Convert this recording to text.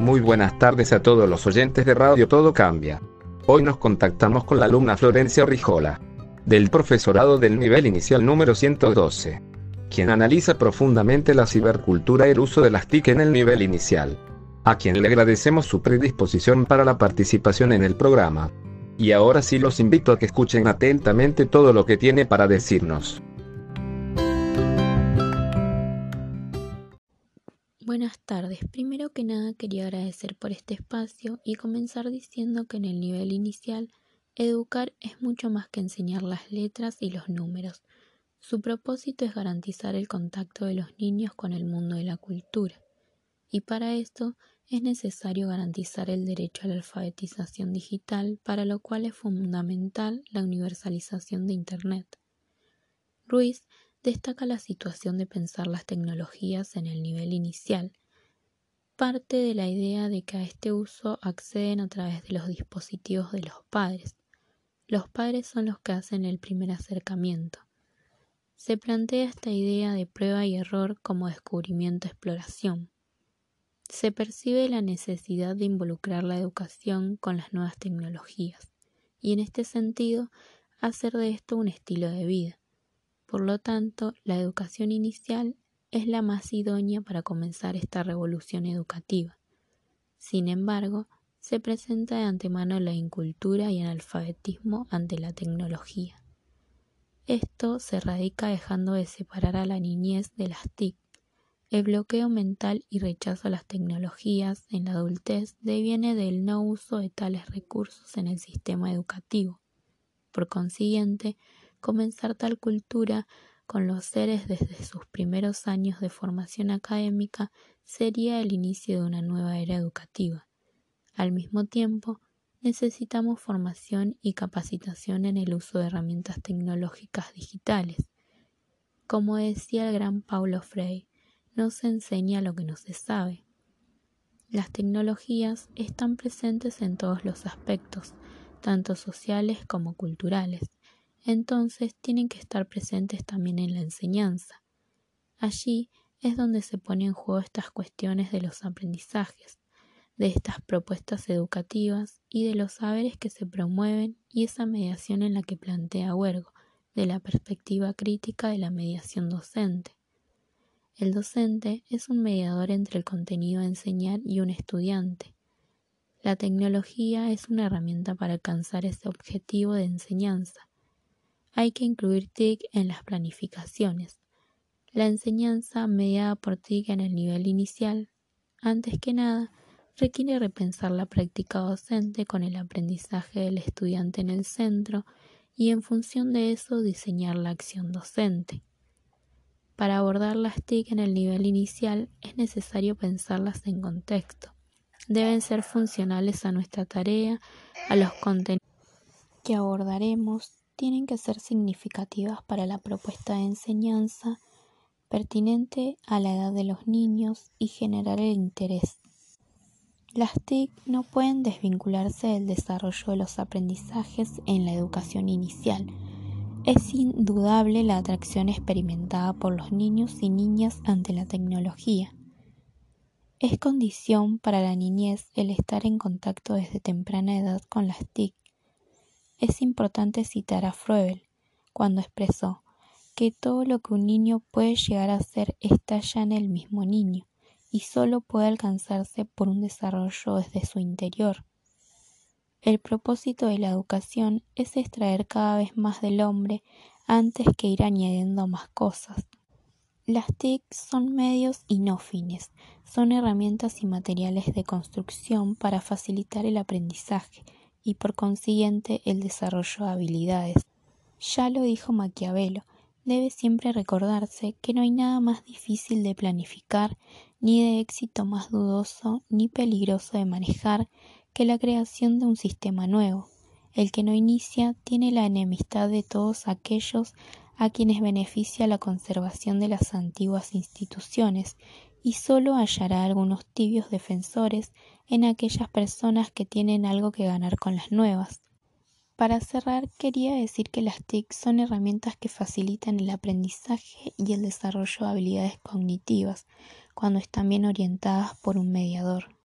Muy buenas tardes a todos los oyentes de Radio Todo Cambia. Hoy nos contactamos con la alumna Florencia Rijola, del profesorado del nivel inicial número 112, quien analiza profundamente la cibercultura y el uso de las TIC en el nivel inicial, a quien le agradecemos su predisposición para la participación en el programa. Y ahora sí los invito a que escuchen atentamente todo lo que tiene para decirnos. Buenas tardes. Primero que nada quería agradecer por este espacio y comenzar diciendo que en el nivel inicial educar es mucho más que enseñar las letras y los números. Su propósito es garantizar el contacto de los niños con el mundo de la cultura. Y para esto es necesario garantizar el derecho a la alfabetización digital, para lo cual es fundamental la universalización de Internet. Ruiz destaca la situación de pensar las tecnologías en el nivel inicial. Parte de la idea de que a este uso acceden a través de los dispositivos de los padres. Los padres son los que hacen el primer acercamiento. Se plantea esta idea de prueba y error como descubrimiento-exploración. Se percibe la necesidad de involucrar la educación con las nuevas tecnologías y en este sentido hacer de esto un estilo de vida. Por lo tanto, la educación inicial es la más idónea para comenzar esta revolución educativa. Sin embargo, se presenta de antemano la incultura y el alfabetismo ante la tecnología. Esto se radica dejando de separar a la niñez de las TIC. El bloqueo mental y rechazo a las tecnologías en la adultez deviene del no uso de tales recursos en el sistema educativo. Por consiguiente, comenzar tal cultura con los seres desde sus primeros años de formación académica sería el inicio de una nueva era educativa. Al mismo tiempo, necesitamos formación y capacitación en el uso de herramientas tecnológicas digitales. Como decía el gran Paulo Frey, no se enseña lo que no se sabe. Las tecnologías están presentes en todos los aspectos, tanto sociales como culturales entonces tienen que estar presentes también en la enseñanza. Allí es donde se ponen en juego estas cuestiones de los aprendizajes, de estas propuestas educativas y de los saberes que se promueven y esa mediación en la que plantea Huergo, de la perspectiva crítica de la mediación docente. El docente es un mediador entre el contenido a enseñar y un estudiante. La tecnología es una herramienta para alcanzar ese objetivo de enseñanza hay que incluir TIC en las planificaciones. La enseñanza mediada por TIC en el nivel inicial, antes que nada, requiere repensar la práctica docente con el aprendizaje del estudiante en el centro y en función de eso diseñar la acción docente. Para abordar las TIC en el nivel inicial es necesario pensarlas en contexto. Deben ser funcionales a nuestra tarea, a los contenidos que abordaremos tienen que ser significativas para la propuesta de enseñanza, pertinente a la edad de los niños y generar el interés. Las TIC no pueden desvincularse del desarrollo de los aprendizajes en la educación inicial. Es indudable la atracción experimentada por los niños y niñas ante la tecnología. Es condición para la niñez el estar en contacto desde temprana edad con las TIC es importante citar a Froebel cuando expresó que todo lo que un niño puede llegar a ser está ya en el mismo niño y solo puede alcanzarse por un desarrollo desde su interior. El propósito de la educación es extraer cada vez más del hombre antes que ir añadiendo más cosas. Las TIC son medios y no fines, son herramientas y materiales de construcción para facilitar el aprendizaje, y por consiguiente el desarrollo de habilidades. Ya lo dijo Maquiavelo, debe siempre recordarse que no hay nada más difícil de planificar, ni de éxito más dudoso, ni peligroso de manejar que la creación de un sistema nuevo. El que no inicia tiene la enemistad de todos aquellos a quienes beneficia la conservación de las antiguas instituciones y sólo hallará algunos tibios defensores en aquellas personas que tienen algo que ganar con las nuevas. Para cerrar, quería decir que las TIC son herramientas que facilitan el aprendizaje y el desarrollo de habilidades cognitivas cuando están bien orientadas por un mediador.